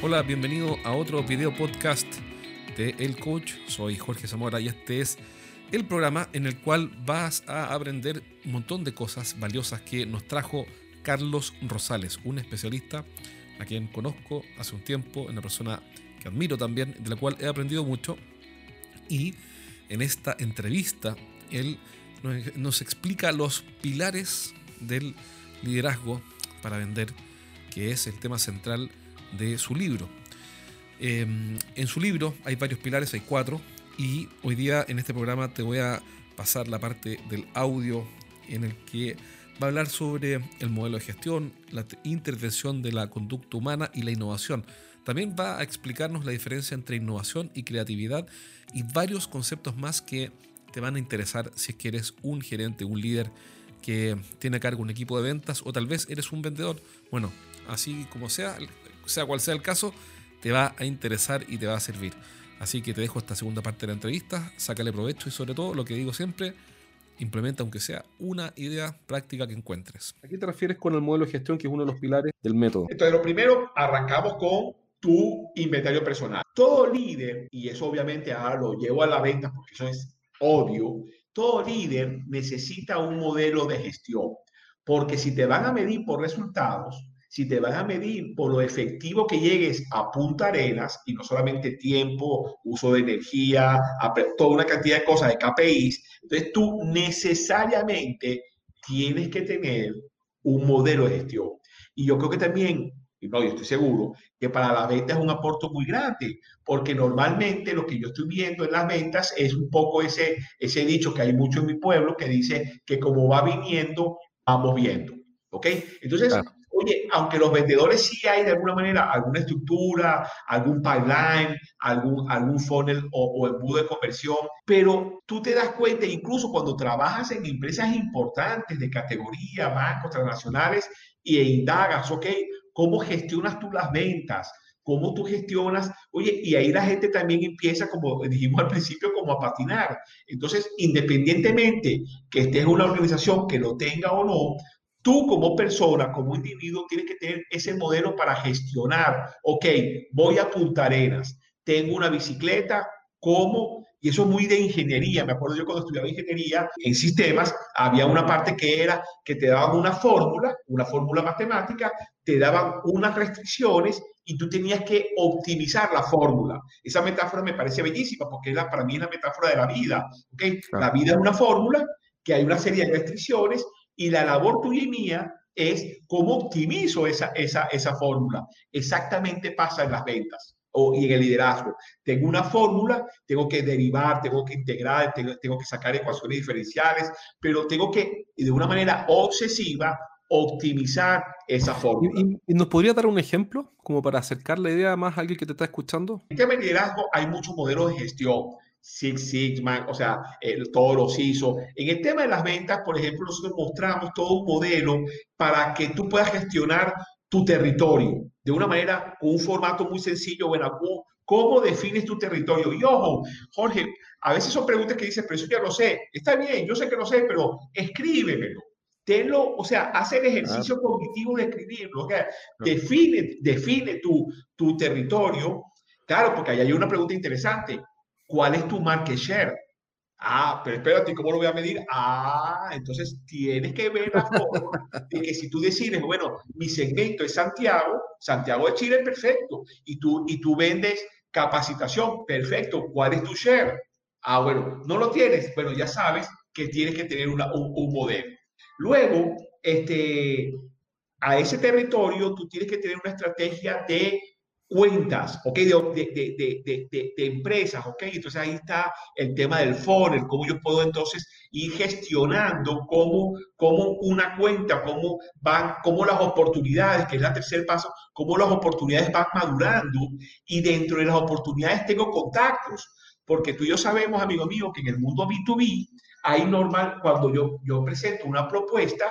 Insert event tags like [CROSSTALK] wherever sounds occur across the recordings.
Hola, bienvenido a otro video podcast de El Coach. Soy Jorge Zamora y este es el programa en el cual vas a aprender un montón de cosas valiosas que nos trajo Carlos Rosales, un especialista a quien conozco hace un tiempo, una persona que admiro también, de la cual he aprendido mucho. Y en esta entrevista, él nos explica los pilares del liderazgo para vender, que es el tema central de su libro. Em, en su libro hay varios pilares, hay cuatro, y hoy día en este programa te voy a pasar la parte del audio en el que va a hablar sobre el modelo de gestión, la intervención de la conducta humana y la innovación. También va a explicarnos la diferencia entre innovación y creatividad y varios conceptos más que te van a interesar si es que eres un gerente, un líder que tiene a cargo un equipo de ventas o tal vez eres un vendedor. Bueno, así como sea, sea cual sea el caso, te va a interesar y te va a servir. Así que te dejo esta segunda parte de la entrevista, sácale provecho y sobre todo lo que digo siempre, implementa aunque sea una idea práctica que encuentres. ¿A qué te refieres con el modelo de gestión que es uno de los pilares del método? Entonces, lo primero, arrancamos con tu inventario personal. Todo líder, y eso obviamente ahora lo llevo a la venta porque eso es obvio, todo líder necesita un modelo de gestión, porque si te van a medir por resultados, si te van a medir por lo efectivo que llegues a Punta Arenas, y no solamente tiempo, uso de energía, toda una cantidad de cosas de KPIs, entonces tú necesariamente tienes que tener un modelo de gestión. Y yo creo que también, y no, yo estoy seguro, que para la venta es un aporte muy grande, porque normalmente lo que yo estoy viendo en las ventas es un poco ese, ese dicho que hay mucho en mi pueblo que dice que como va viniendo, vamos viendo. ¿Ok? Entonces, Oye, aunque los vendedores sí hay de alguna manera alguna estructura, algún pipeline, algún, algún funnel o, o embudo de conversión, pero tú te das cuenta, incluso cuando trabajas en empresas importantes de categoría, bancos transnacionales, y indagas, ok, ¿cómo gestionas tú las ventas? cómo tú gestionas, oye, y ahí la gente también empieza, como dijimos al principio, como a patinar. Entonces, independientemente que estés en una organización que lo tenga o no, Tú como persona, como individuo, tienes que tener ese modelo para gestionar. Ok, voy a Punta Arenas, tengo una bicicleta, ¿cómo? Y eso es muy de ingeniería. Me acuerdo yo cuando estudiaba ingeniería en sistemas, había una parte que era que te daban una fórmula, una fórmula matemática, te daban unas restricciones y tú tenías que optimizar la fórmula. Esa metáfora me parece bellísima porque la, para mí es la metáfora de la vida. ¿okay? La vida es una fórmula que hay una serie de restricciones y la labor tuya y mía es cómo optimizo esa, esa, esa fórmula. Exactamente pasa en las ventas o, y en el liderazgo. Tengo una fórmula, tengo que derivar, tengo que integrar, tengo, tengo que sacar ecuaciones diferenciales, pero tengo que, de una manera obsesiva, optimizar esa fórmula. ¿Y, nos podría dar un ejemplo como para acercar la idea más a alguien que te está escuchando? En tema de liderazgo hay muchos modelos de gestión. Six Sigma, o sea, todos los ISO. En el tema de las ventas, por ejemplo, nosotros mostramos todo un modelo para que tú puedas gestionar tu territorio de una manera, con un formato muy sencillo, bueno, ¿cómo defines tu territorio? Y ojo, Jorge, a veces son preguntas que dices, pero eso ya lo sé. Está bien, yo sé que lo sé, pero escríbemelo. Tenlo, o sea, haz el ejercicio cognitivo de escribirlo. O sea, define, define tu, tu territorio. Claro, porque ahí hay una pregunta interesante. ¿Cuál es tu market share? Ah, pero espérate, ¿cómo lo voy a medir? Ah, entonces tienes que ver la forma de que si tú decides, bueno, mi segmento es Santiago, Santiago de Chile, perfecto, y tú, y tú vendes capacitación, perfecto, ¿cuál es tu share? Ah, bueno, no lo tienes, bueno, ya sabes que tienes que tener un, un modelo. Luego, este, a ese territorio tú tienes que tener una estrategia de cuentas, ¿ok? De, de, de, de, empresas, ¿ok? Entonces ahí está el tema del funnel, cómo yo puedo entonces ir gestionando cómo, cómo una cuenta, cómo van, cómo las oportunidades, que es el tercer paso, cómo las oportunidades van madurando y dentro de las oportunidades tengo contactos, porque tú y yo sabemos, amigo mío, que en el mundo B2B hay normal, cuando yo, yo presento una propuesta,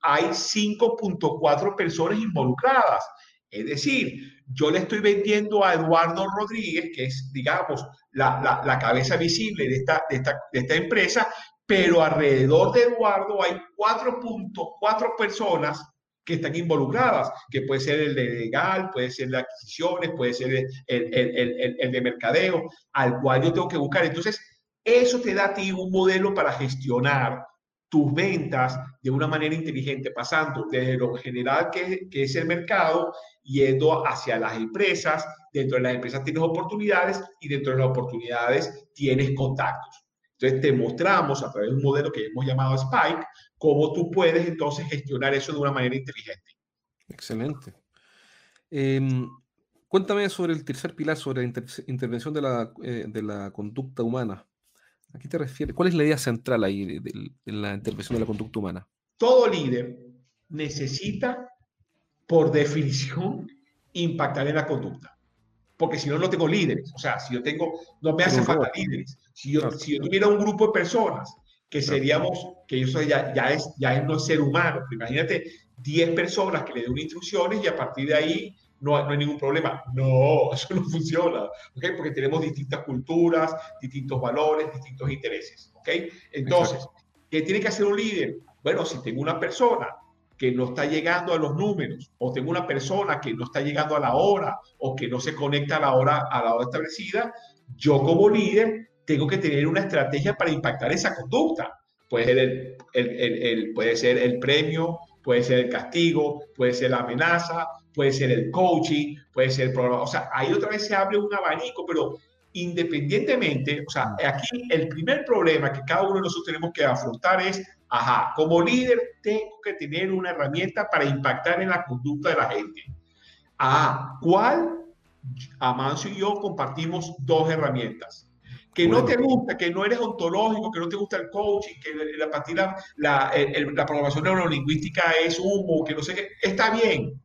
hay 5.4 personas involucradas. Es decir, yo le estoy vendiendo a Eduardo Rodríguez, que es, digamos, la, la, cabeza visible de esta, de, esta, de esta empresa, pero alrededor de Eduardo hay 4.4 personas que están involucradas, que puede ser el de legal, puede ser de adquisiciones, puede ser el, el, el, el, de mercadeo, al cual yo tengo que buscar. Entonces, eso te da a ti un modelo para gestionar tus ventas de una manera inteligente, pasando desde lo general que, que, es el mercado, yendo hacia las empresas. Dentro de las empresas tienes oportunidades y dentro de las oportunidades tienes contactos. Entonces te mostramos a través de un modelo que hemos llamado Spike cómo tú puedes entonces gestionar eso de una manera inteligente. Excelente. Em, cuéntame sobre el tercer pilar, sobre la intervención de la, eh, de la conducta humana. ¿A qué te refieres? ¿Cuál es la idea central ahí de, la intervención de la conducta humana? Todo líder necesita, por definición, impactar en la conducta. Porque si no, no tengo líderes. O sea, si yo tengo, no me hace falta líderes. Si yo, si yo tuviera un grupo de personas que seríamos, que eso ya, ya, es, ya es no ser humano. Imagínate 10 personas que le den instrucciones y a partir de ahí no, no hay ningún problema. No, [LAUGHS] eso no funciona, ¿ok? Porque tenemos distintas culturas, distintos valores, distintos intereses, ¿ok? Entonces, ¿qué tiene que hacer un líder? Bueno, si tengo una persona que no está llegando a los números, o tengo una persona que no está llegando a la hora, o que no se conecta a la hora, a la hora establecida, yo como líder tengo que tener una estrategia para impactar esa conducta. Puede ser el, el, el, puede ser el premio, puede ser el castigo, puede ser la amenaza, puede ser el coaching, puede ser el programa. O sea, ahí otra vez se abre un abanico, pero independientemente, o sea, aquí el primer problema que cada uno de nosotros tenemos que afrontar es, ajá, como líder tengo que tener una herramienta para impactar en la conducta de la gente. Ah, ¿cuál? Amancio y yo compartimos dos herramientas que no te gusta, que no eres ontológico, que no te gusta el coaching, que la, la, la, la programación neurolingüística es humo, que no sé qué, está bien.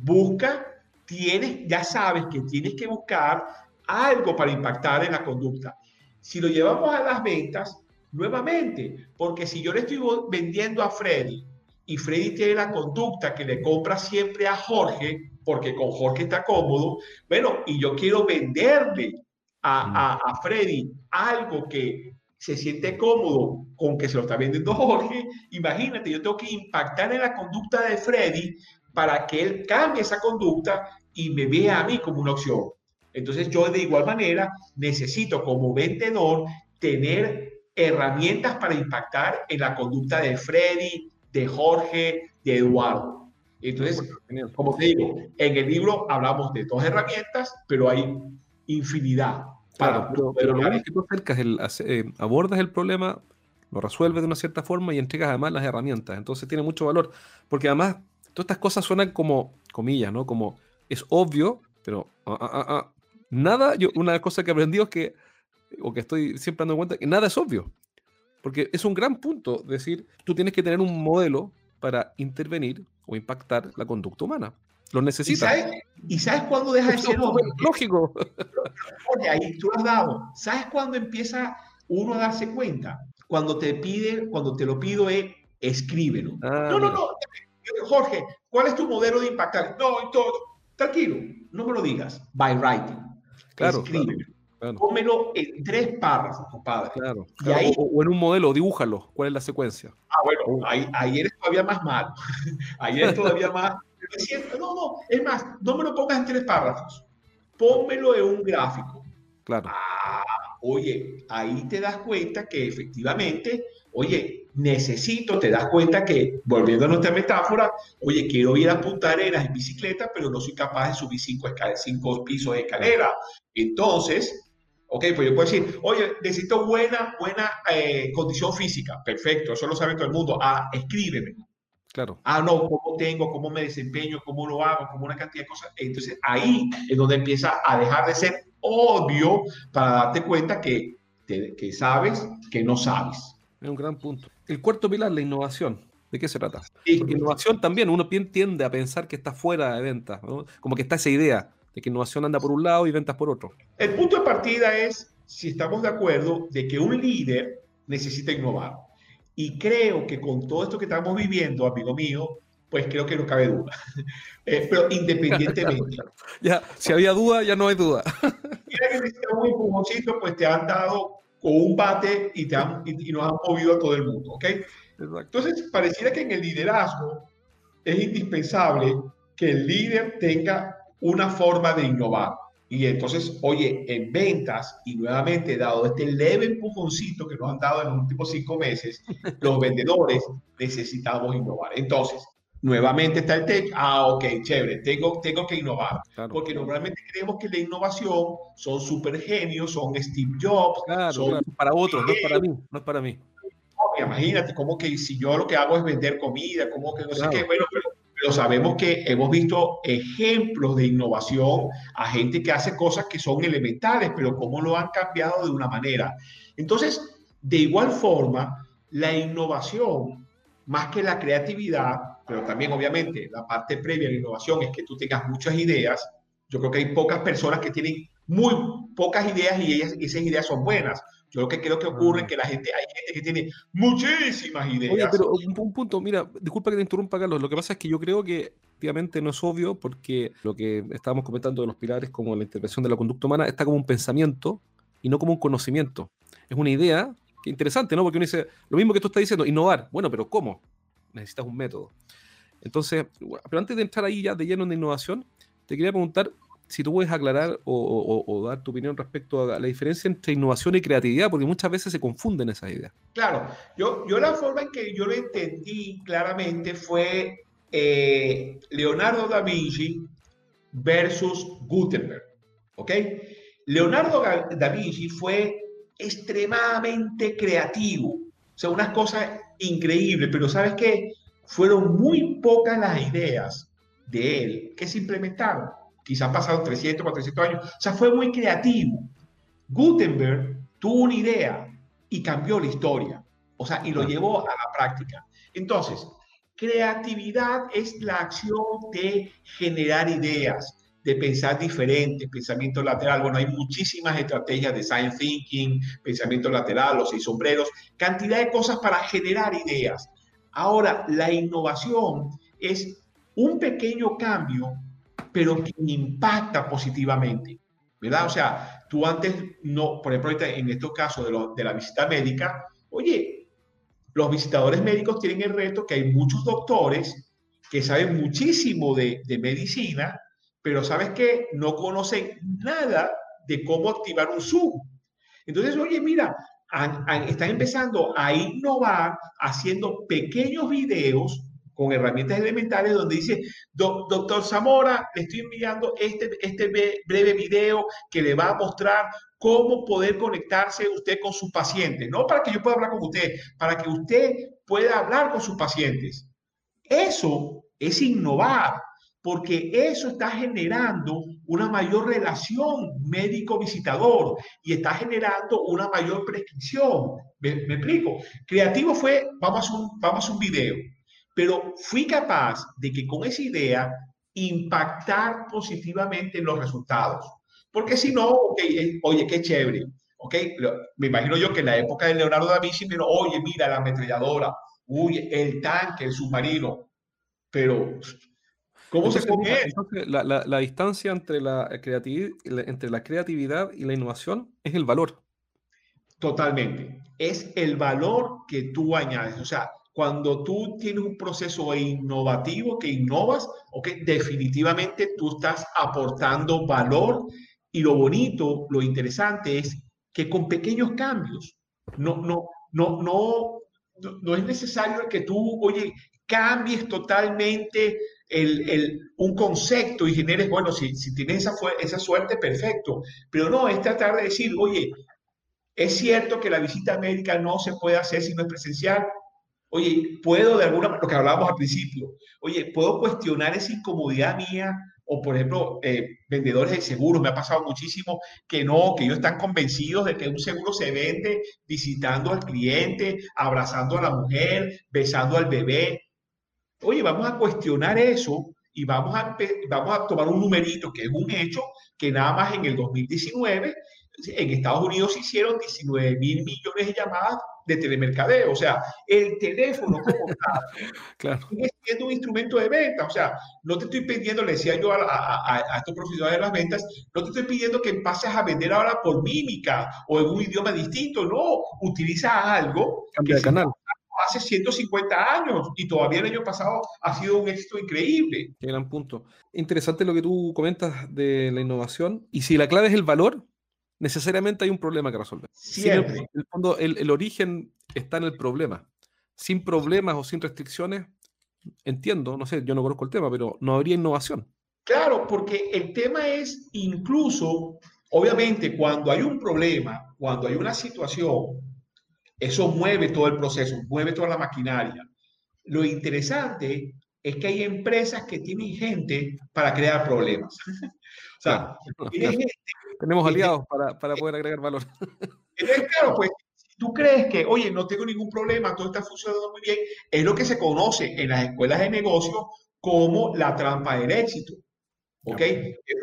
Busca, tienes, ya sabes que tienes que buscar algo para impactar en la conducta. Si lo llevamos a las ventas, nuevamente, porque si yo le estoy vendiendo a Freddy y Freddy tiene la conducta que le compra siempre a Jorge, porque con Jorge está cómodo, bueno, y yo quiero venderle a, a, Freddy algo que se siente cómodo con que se lo está vendiendo Jorge, imagínate, yo tengo que impactar en la conducta de Freddy para que él cambie esa conducta y me vea a mí como una opción. Entonces yo de igual manera necesito como vendedor tener herramientas para impactar en la conducta de Freddy, de Jorge, de Eduardo. Entonces, como te digo, en el libro hablamos de dos herramientas, pero hay infinidad. Claro, pero, lo que tú acercas, el, eh, abordas el problema, lo resuelves de una cierta forma y entregas además las herramientas. Entonces tiene mucho valor. Porque además, todas estas cosas suenan como, comillas, ¿no? Como es obvio, pero ah, ah, ah, nada, yo, una cosa que aprendí es que, o que estoy siempre dando cuenta, que nada es obvio. Porque es un gran punto decir, tú tienes que tener un modelo para intervenir o impactar la conducta humana. Lo necesitas. ¿Y sabes, cuándo deja de ser Lógico. Oye, ahí tú lo has dado. ¿Sabes cuándo empieza uno a darse cuenta? Cuando te pide, cuando te lo pido es escríbelo. Ah, no, no, no. Jorge, ¿cuál es tu modelo de impactar? No, todo. Tranquilo, no me lo digas. By writing. Claro. Escríbelo. Pómelo en tres párrafos, compadre. Claro, ahí, o, en un modelo, dibújalo. ¿Cuál es la secuencia? Ah, bueno, oh. ahí, ahí eres todavía más malo. [LAUGHS] ahí eres todavía [LAUGHS] más, no, no, es más, no me lo pongas en tres párrafos, pónmelo en un gráfico. Claro. Ah, oye, ahí te das cuenta que efectivamente, oye, necesito, te das cuenta que, volviendo a nuestra metáfora, oye, quiero ir a Punta Arenas en bicicleta, pero no soy capaz de subir cinco, cinco pisos de escalera. Entonces, ok, pues yo puedo decir, oye, necesito buena, buena eh, condición física. Perfecto, eso lo sabe todo el mundo. Ah, escríbeme. Claro. Ah, no, cómo tengo, cómo me desempeño, cómo lo hago, como una cantidad de cosas. Entonces ahí es donde empieza a dejar de ser obvio para darte cuenta que, que sabes que no sabes. Es un gran punto. El cuarto pilar, la innovación. ¿De qué se trata? innovación también, uno tiende a pensar que está fuera de ventas, como que está esa idea de que innovación anda por un lado y ventas por otro. El punto de partida es si estamos de acuerdo de que un líder necesita innovar. Y creo que con todo esto que estamos viviendo, amigo mío, pues creo que no cabe duda. [LAUGHS] Eh, pero independientemente. [LAUGHS] Ya, si había duda, ya no hay duda. Mira que necesitas un empujoncito, pues te han dado con un bate y, te han, y, nos han movido a todo el mundo, ¿ok? Entonces, pareciera que en el liderazgo es indispensable que el líder tenga una forma de innovar. Y entonces, oye, en ventas, y nuevamente, dado este leve empujoncito que nos han dado en los últimos cinco meses, [LAUGHS] los vendedores necesitamos innovar. Entonces, nuevamente está el tech. Ah, ok, chévere, tengo, tengo que innovar. Porque normalmente creemos que la innovación son super genios, son Steve Jobs. son para otros, no es para mí, no es para mí. imagínate, como que si yo lo que hago es vender comida, como que no sé qué, bueno, pero pero sabemos que hemos visto ejemplos de innovación a gente que hace cosas que son elementales, pero cómo lo han cambiado de una manera. Entonces, de igual forma, la innovación, más que la creatividad, pero también obviamente la parte previa de la innovación es que tú tengas muchas ideas. Yo creo que hay pocas personas que tienen muy pocas ideas y ellas, esas ideas son buenas. Yo lo que creo que ocurre es que la gente, hay gente que tiene muchísimas ideas. Oye, pero un, punto, mira, disculpa que te interrumpa, Carlos. Lo que pasa es que yo creo que efectivamente no es obvio porque lo que estábamos comentando de los pilares como la intervención de la conducta humana está como un pensamiento y no como un conocimiento. Es una idea que interesante, ¿no? Porque uno dice, lo mismo que tú estás diciendo, innovar. Bueno, pero ¿cómo? Necesitas un método. Entonces, pero antes de entrar ahí ya de lleno en innovación, te quería preguntar, si tú puedes aclarar o, dar tu opinión respecto a la diferencia entre innovación y creatividad, porque muchas veces se confunden esas ideas. Claro, yo, yo la forma en que yo lo entendí claramente fue eh, Leonardo da Vinci versus Gutenberg, ¿ok? Leonardo da Vinci fue extremadamente creativo, o sea, unas cosas increíbles, pero ¿sabes qué? Fueron muy pocas las ideas de él que se implementaron quizás pasaron 300, 400 años. O sea, fue muy creativo. Gutenberg tuvo una idea y cambió la historia. O sea, y lo llevó a la práctica. Entonces, creatividad es la acción de generar ideas, de pensar diferente, pensamiento lateral. Bueno, hay muchísimas estrategias de science thinking, pensamiento lateral, los seis sombreros, cantidad de cosas para generar ideas. Ahora, la innovación es un pequeño cambio pero que impacta positivamente, ¿verdad? O sea, tú antes no, por ejemplo, en estos casos de, de la visita médica, oye, los visitadores médicos tienen el reto que hay muchos doctores que saben muchísimo de, de medicina, pero sabes que no conocen nada de cómo activar un Zoom. Entonces, oye, mira, están empezando a innovar haciendo pequeños videos con herramientas elementales donde dice, doctor Zamora, le estoy enviando este, este breve video que le va a mostrar cómo poder conectarse usted con sus pacientes, no para que yo pueda hablar con usted, para que usted pueda hablar con sus pacientes. Eso es innovar, porque eso está generando una mayor relación médico-visitador y está generando una mayor prescripción. ¿Me, explico? Creativo fue, vamos un, vamos a un video pero fui capaz de que con esa idea impactar positivamente en los resultados. Porque si no, okay, oye, qué chévere. Okay, me imagino yo que en la época de Leonardo da Vinci, pero oye, mira la ametralladora, uy, el tanque, el submarino. Pero, ¿cómo se come la, la, la, distancia entre la, creatividad, entre la creatividad y la innovación es el valor. Totalmente. Es el valor que tú añades. O sea, cuando tú tienes un proceso innovativo que innovas, okay, definitivamente tú estás aportando valor y lo bonito, lo interesante es que con pequeños cambios, no, no, no, no, no es necesario que tú, oye, cambies totalmente un concepto y generes, bueno, si, si tienes esa, esa suerte, perfecto, pero no, es tratar de decir, oye, es cierto que la visita médica no se puede hacer si no es presencial, Oye, puedo de alguna manera, lo que hablábamos al principio, oye, puedo cuestionar esa incomodidad mía o, por ejemplo, eh, vendedores de seguros, me ha pasado muchísimo que no, que ellos están convencidos de que un seguro se vende visitando al cliente, abrazando a la mujer, besando al bebé. Oye, vamos a cuestionar eso y vamos a, vamos a tomar un numerito que es un hecho que nada más en el 2019 en Estados Unidos se hicieron 19 mil millones de llamadas de telemercadeo. O sea, el teléfono como [LAUGHS] tal claro. sigue siendo un instrumento de venta. O sea, no te estoy pidiendo, le decía yo a, a, estos profesionales de las ventas, no te estoy pidiendo que pases a vender ahora por mímica o en un idioma distinto. No, utiliza algo Cambia de canal. Hace 150 años y todavía el año pasado ha sido un éxito increíble. Qué gran punto. Interesante lo que tú comentas de la innovación. Y si la clave es el valor, necesariamente hay un problema que resolver. Siempre. en el fondo, el, el origen está en el problema. Sin problemas o sin restricciones, entiendo, no sé, yo no conozco el tema, pero no habría innovación. Claro, porque el tema es incluso, obviamente, cuando hay un problema, cuando hay una situación, eso mueve todo el proceso, mueve toda la maquinaria. Lo interesante es que hay empresas que tienen gente para crear problemas. [LAUGHS] o sea, tenemos aliados para, para, poder agregar valor. Entonces, claro, pues tú crees que, oye, no tengo ningún problema, todo está funcionando muy bien, es lo que se conoce en las escuelas de negocio como la trampa del éxito. ¿Ok?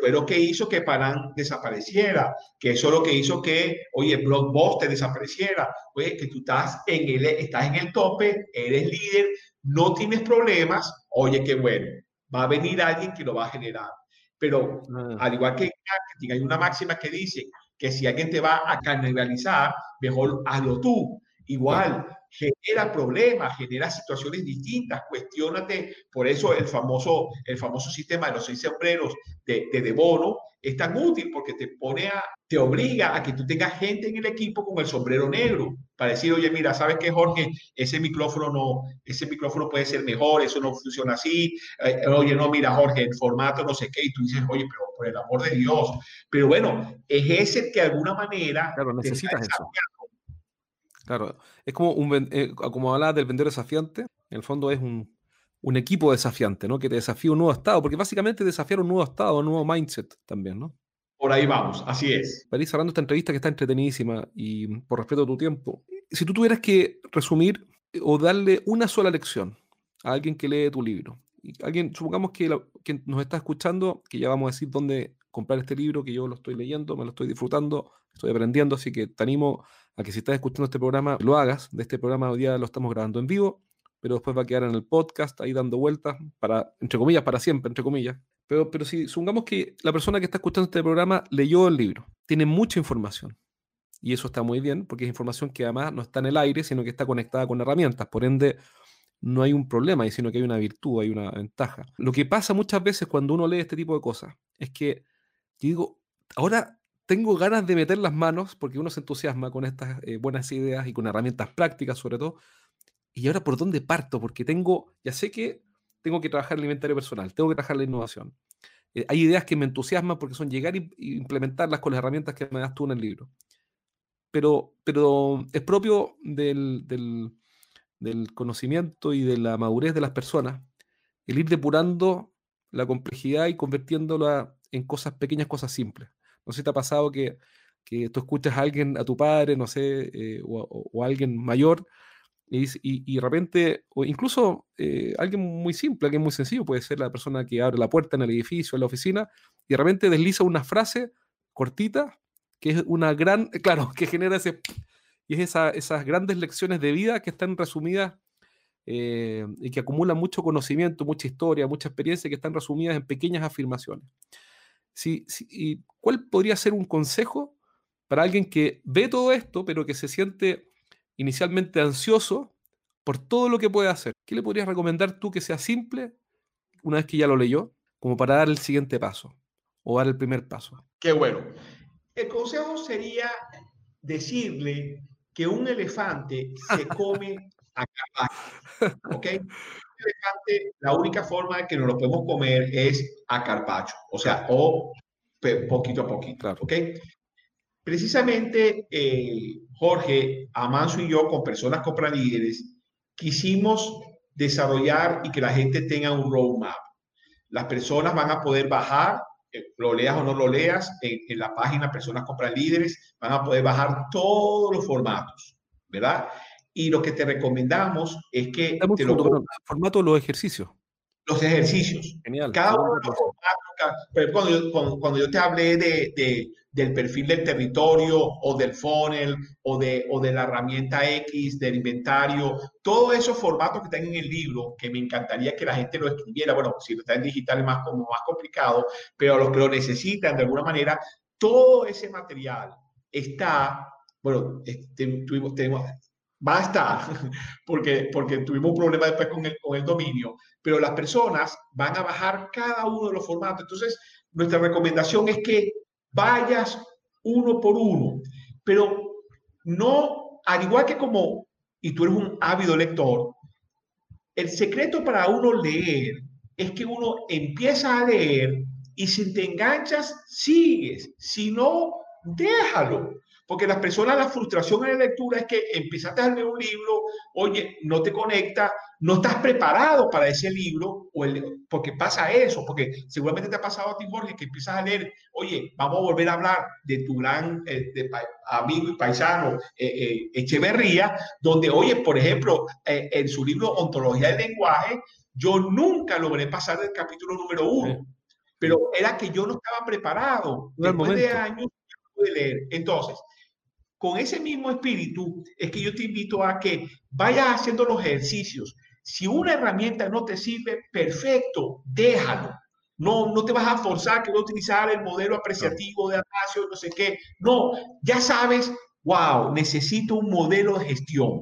Fue lo que hizo que Paran desapareciera, que eso es lo que hizo que, oye, Blockbuster desapareciera, oye, que tú estás en el, estás en el tope, eres líder, no tienes problemas, oye, qué bueno, va a venir alguien que lo va a generar. Pero ah. al igual que en marketing, hay una máxima que dice que si alguien te va a canibalizar, mejor hazlo tú. Igual, genera problemas, genera situaciones distintas, cuestionate. Por eso el famoso, el famoso sistema de los seis sombreros de, de, de bono es tan útil porque te pone a, te obliga a que tú tengas gente en el equipo con el sombrero negro para decir, oye, mira, ¿sabes qué, Jorge? Ese micrófono no, ese micrófono puede ser mejor, eso no funciona así. Eh, oye, no, mira, Jorge, el formato no sé qué, y tú dices, oye, pero por el amor de Dios. Pero bueno, es ese que de alguna manera... Claro, necesitas eso. Claro, es como, un, eh, como del vendedor desafiante, en el fondo es un, un, equipo desafiante, ¿no? Que te desafía un nuevo estado, porque básicamente desafiar un nuevo estado, un nuevo mindset también, ¿no? Por ahí vamos, así es. Para ir cerrando esta entrevista que está entretenidísima y por respeto a tu tiempo, si tú tuvieras que resumir o darle una sola lección a alguien que lee tu libro, alguien, supongamos que, que nos está escuchando, que ya vamos a decir dónde comprar este libro, que yo lo estoy leyendo, me lo estoy disfrutando, estoy aprendiendo, así que te animo a que si estás escuchando este programa, lo hagas. De este programa hoy día lo estamos grabando en vivo, pero después va a quedar en el podcast ahí dando vueltas, para, entre comillas, para siempre, entre comillas. Pero, pero si supongamos que la persona que está escuchando este programa leyó el libro, tiene mucha información. Y eso está muy bien, porque es información que además no está en el aire, sino que está conectada con herramientas. Por ende, no hay un problema, sino que hay una virtud, hay una ventaja. Lo que pasa muchas veces cuando uno lee este tipo de cosas es que, yo digo, ahora tengo ganas de meter las manos porque uno se entusiasma con estas eh, buenas ideas y con herramientas prácticas sobre todo. Y ahora, ¿por dónde parto? Porque tengo, ya sé que tengo que trabajar el inventario personal, tengo que trabajar la innovación. Eh, hay ideas que me entusiasman porque son llegar e implementarlas con las herramientas que me das tú en el libro. Pero, pero es propio del, del, del conocimiento y de la madurez de las personas el ir depurando la complejidad y convirtiéndola en cosas pequeñas, cosas simples. No sé si te ha pasado que, que tú escuchas a alguien, a tu padre, no sé, eh, o, a alguien mayor, y, y, de repente, o incluso eh, alguien muy simple, alguien muy sencillo, puede ser la persona que abre la puerta en el edificio, en la oficina, y de repente desliza una frase cortita, que es una gran, [LAUGHS] claro, que genera ese... Y es esa, esas grandes lecciones de vida que están resumidas eh, y que acumulan mucho conocimiento, mucha historia, mucha experiencia, que están resumidas en pequeñas afirmaciones. ¿Y cuál podría ser un consejo para alguien que ve todo esto, pero que se siente inicialmente ansioso por todo lo que puede hacer? ¿Qué le podrías recomendar tú que sea simple una vez que ya lo leyó, como para dar el siguiente paso o dar el primer paso? Qué bueno. El consejo sería decirle que un elefante se come a [LAUGHS] carpacho. ¿Ok? Elefante, la única forma de que nos lo podemos comer es a carpacho, o sea, o poquito a poquito, ¿ok? Precisamente eh, Jorge, Amanso y yo, con personas líderes, quisimos desarrollar y que la gente tenga un roadmap. Las personas van a poder bajar, eh, lo leas o no lo leas, en, en la página Personas Compran Líderes, van a poder bajar todos los formatos, ¿verdad? Y lo que te recomendamos es que... Te lo... formato de los ejercicios. Los ejercicios. Genial. Cada uno de los formatos, cuando yo, cuando, yo te hablé de, de, del perfil del territorio o del funnel o de, o de la herramienta X, del inventario, todos esos formatos que están en el libro, que me encantaría que la gente lo escribiera, bueno, si lo está en digital es más, como más complicado, pero los que lo necesitan de alguna manera, todo ese material está, bueno, este, tuvimos, tenemos, basta, [LAUGHS] porque, porque tuvimos un problema después con el, con el dominio, pero las personas van a bajar cada uno de los formatos. Entonces, nuestra recomendación es que vayas uno por uno, pero no, al igual que como, y tú eres un ávido lector, el secreto para uno leer es que uno empieza a leer y si te enganchas, sigues. Si no, déjalo. Porque las personas, la frustración en la lectura es que empezaste a leer un libro, oye, no te conecta, no estás preparado para ese libro, o el, porque pasa eso, porque seguramente te ha pasado a ti, Jorge, que empiezas a leer, oye, vamos a volver a hablar de tu gran eh, amigo y paisano eh, eh, Echeverría, donde, oye, por ejemplo, en su libro Ontología del Lenguaje, yo nunca logré pasar del capítulo número uno, pero era que yo no estaba preparado. Después de años, pude leer. Entonces, con ese mismo espíritu es que yo te invito a que vayas haciendo los ejercicios. Si una herramienta no te sirve, perfecto, déjalo. No, no te vas a forzar que voy a utilizar el modelo apreciativo de Atasio, no sé qué. No, ya sabes, wow, necesito un modelo de gestión.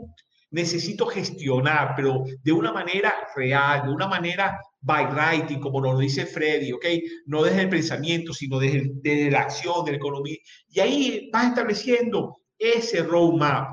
Necesito gestionar, pero de una manera real, de una manera by writing, como nos dice Freddy, ¿ok? No desde el pensamiento, sino desde, desde la acción, de la economía. Y ahí vas estableciendo ese roadmap,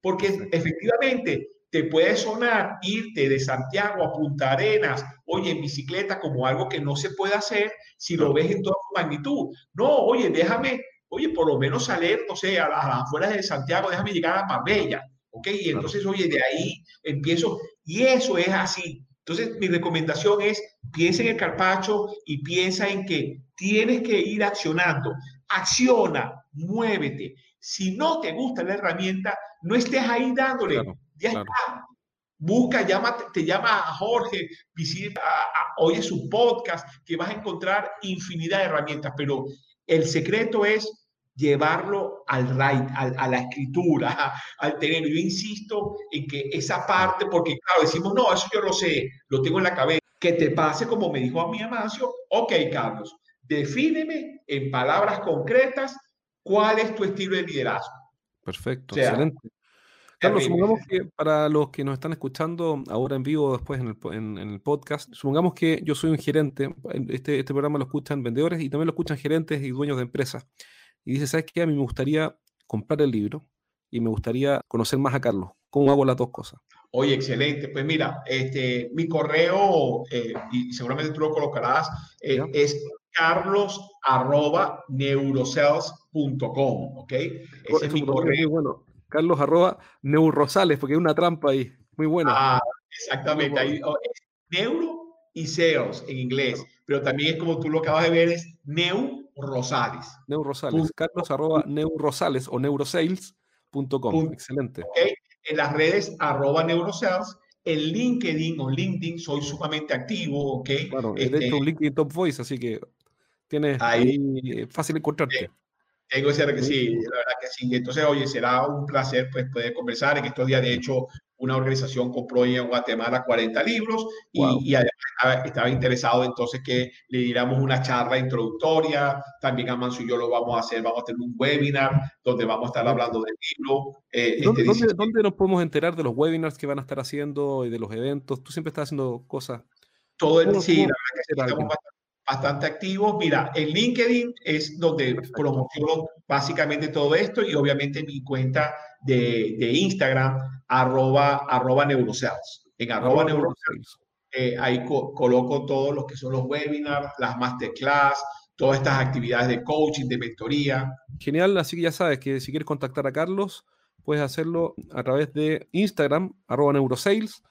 porque efectivamente te puede sonar irte de Santiago a Punta Arenas, oye, en bicicleta como algo que no se puede hacer si lo ves en toda su magnitud. No, oye, déjame, oye, por lo menos salir, no sé, a, las afueras de Santiago, déjame llegar a Marbella, ¿ok? Y entonces, oye, de ahí empiezo, y eso es así. Entonces, mi recomendación es, piensa en el carpacho y piensa en que tienes que ir accionando. Acciona, muévete. Si no te gusta la herramienta, no estés ahí dándole. ya está. Busca, llama, te llama a Jorge, visita, oye su podcast, que vas a encontrar infinidad de herramientas, pero el secreto es llevarlo al right, a la escritura, [LAUGHS] al terreno. Yo insisto en que esa parte, porque claro, decimos, no, eso yo lo sé, lo tengo en la cabeza, que te pase como me dijo a mi Amancio, ok, Carlos, defíneme en palabras concretas ¿Cuál es tu estilo de liderazgo? Perfecto, excelente. Carlos, supongamos que para los que nos están escuchando ahora en vivo, después en el, podcast, supongamos que yo soy un gerente, este, este programa lo escuchan vendedores y también lo escuchan gerentes y dueños de empresas. Y dice, ¿sabes qué? A mí me gustaría comprar el libro y me gustaría conocer más a Carlos. ¿Cómo hago las dos cosas? Oye, excelente. Pues mira, este, mi correo, eh, y seguramente tú lo colocarás, eh, es carlos arroba neurocells.com, ¿ok? Ese es mi correo. Bueno, carlos arroba neurosales, porque hay una trampa ahí, muy buena. Ah, exactamente, ahí, oh, neuro y sales en inglés, pero también es como tú lo acabas de ver, es neurosales. Neurosales, carlos arroba neurosales o neurosales.com, excelente. Okay. En las redes arroba neurosales en LinkedIn o LinkedIn soy sumamente activo, ¿ok? Claro, hecho este LinkedIn Top Voice, así que Tienes ahí, fácil encontrarte. Tengo ese que sí, la verdad que sí. Entonces, oye, será un placer pues poder conversar. En estos días, de hecho, una organización compró en Guatemala 40 libros y, además estaba interesado entonces que le diéramos una charla introductoria. También Amanso y yo lo vamos a hacer, vamos a tener un webinar donde vamos a estar hablando del libro. Eh, ¿Dónde, este ¿dónde, nos podemos enterar de los webinars que van a estar haciendo y de los eventos? Tú siempre estás haciendo cosas. Todo el, sí, la verdad que estamos bastante activos. Mira, en LinkedIn es donde promociono básicamente todo esto y obviamente mi cuenta de, de Instagram, arroba, arroba neurocells. En arroba, neurocells, eh, ahí coloco todos los que son los webinars, las masterclass, todas estas actividades de coaching, de mentoría. Genial, así que ya sabes que si quieres contactar a Carlos, puedes hacerlo a través de Instagram, arroba neurosales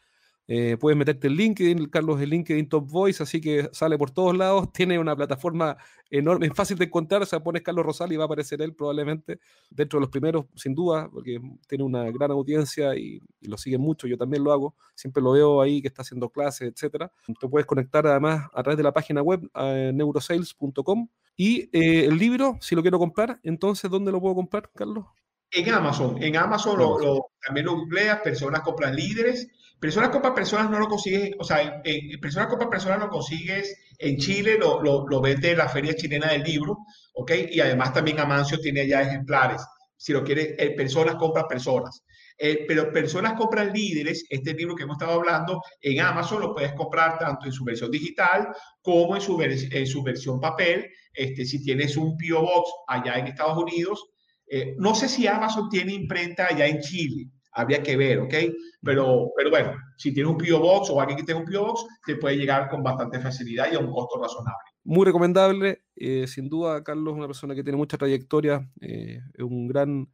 eh, puedes meterte en LinkedIn, Carlos de LinkedIn Top Voice, así que sale por todos lados. [LAUGHS] Tiene una plataforma enorme, es fácil de encontrar. O sea, pones Carlos Rosal y va a aparecer él probablemente dentro de los primeros, sin duda, porque tiene una gran audiencia y, lo siguen mucho. Yo también lo hago, siempre lo veo ahí que está haciendo clases, etcétera. Te puedes conectar además a través de la página web neurosales.com. Y eh, el libro, si lo quiero comprar, entonces, ¿dónde lo puedo comprar, Carlos? En Amazon. En Amazon, Lo, también lo googleas, personas compran líderes Personas Copa Personas no lo consigues, o sea, en, Personas Copa Personas lo consigues en Chile, lo, lo, lo en la Feria Chilena del Libro, ¿ok? Y además también Amancio tiene ya ejemplares. Si lo quieres, eh, Personas compra Personas. Eh, pero personas compran líderes, este libro que hemos estado hablando, en Amazon lo puedes comprar tanto en su versión digital como en su, en su versión papel. Este, si tienes un P.O. Box allá en Estados Unidos, eh, no sé si Amazon tiene imprenta allá en Chile, habría que ver, ¿ok? Pero, pero bueno, si tienes un P.O. Box o alguien que tenga un P.O. Box, te puede llegar con bastante facilidad y a un costo razonable. Muy recomendable, eh, sin duda, Carlos, una persona que tiene mucha trayectoria, es un gran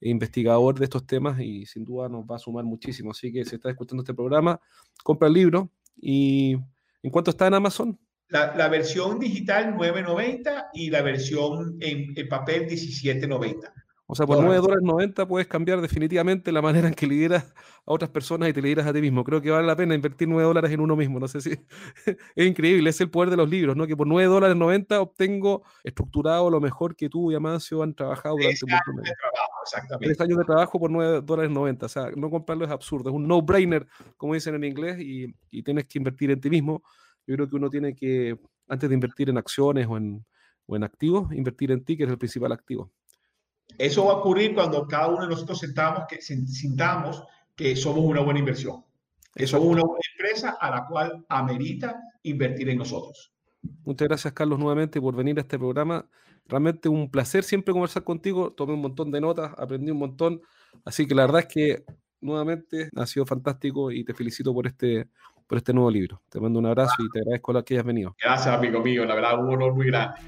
investigador de estos temas y sin duda nos va a sumar muchísimo. Así que si estás escuchando este programa, compra el libro y ¿en cuánto está en Amazon? La, versión digital 9.90 y la versión en, en papel 17.90. O sea, por 9 dólares 90 puedes cambiar definitivamente la manera en que lideras a otras personas y te lideras a ti mismo. Creo que vale la pena invertir 9 dólares en uno mismo. No sé si [LAUGHS] es increíble, es el poder de los libros, ¿no? Que por 9 dólares 90 obtengo estructurado lo mejor que tú y Amancio han trabajado durante un años de trabajo, exactamente. Tres años de trabajo por 9 dólares 90. O sea, no comprarlo es absurdo, es un no-brainer, como dicen en inglés, y, y tienes que invertir en ti mismo. Yo creo que uno tiene que, antes de invertir en acciones o en, o en activos, invertir en ti, que es el principal activo. Eso va a ocurrir cuando cada uno de nosotros sentamos que, sintamos que somos una buena inversión, que somos una buena empresa a la cual amerita invertir en nosotros. Muchas gracias, Carlos, nuevamente por venir a este programa. Realmente un placer siempre conversar contigo. Tomé un montón de notas, aprendí un montón. Así que la verdad es que nuevamente ha sido fantástico y te felicito por este, por este nuevo libro. Te mando un abrazo y te agradezco que hayas venido. Gracias, amigo mío. La verdad, un honor muy grande.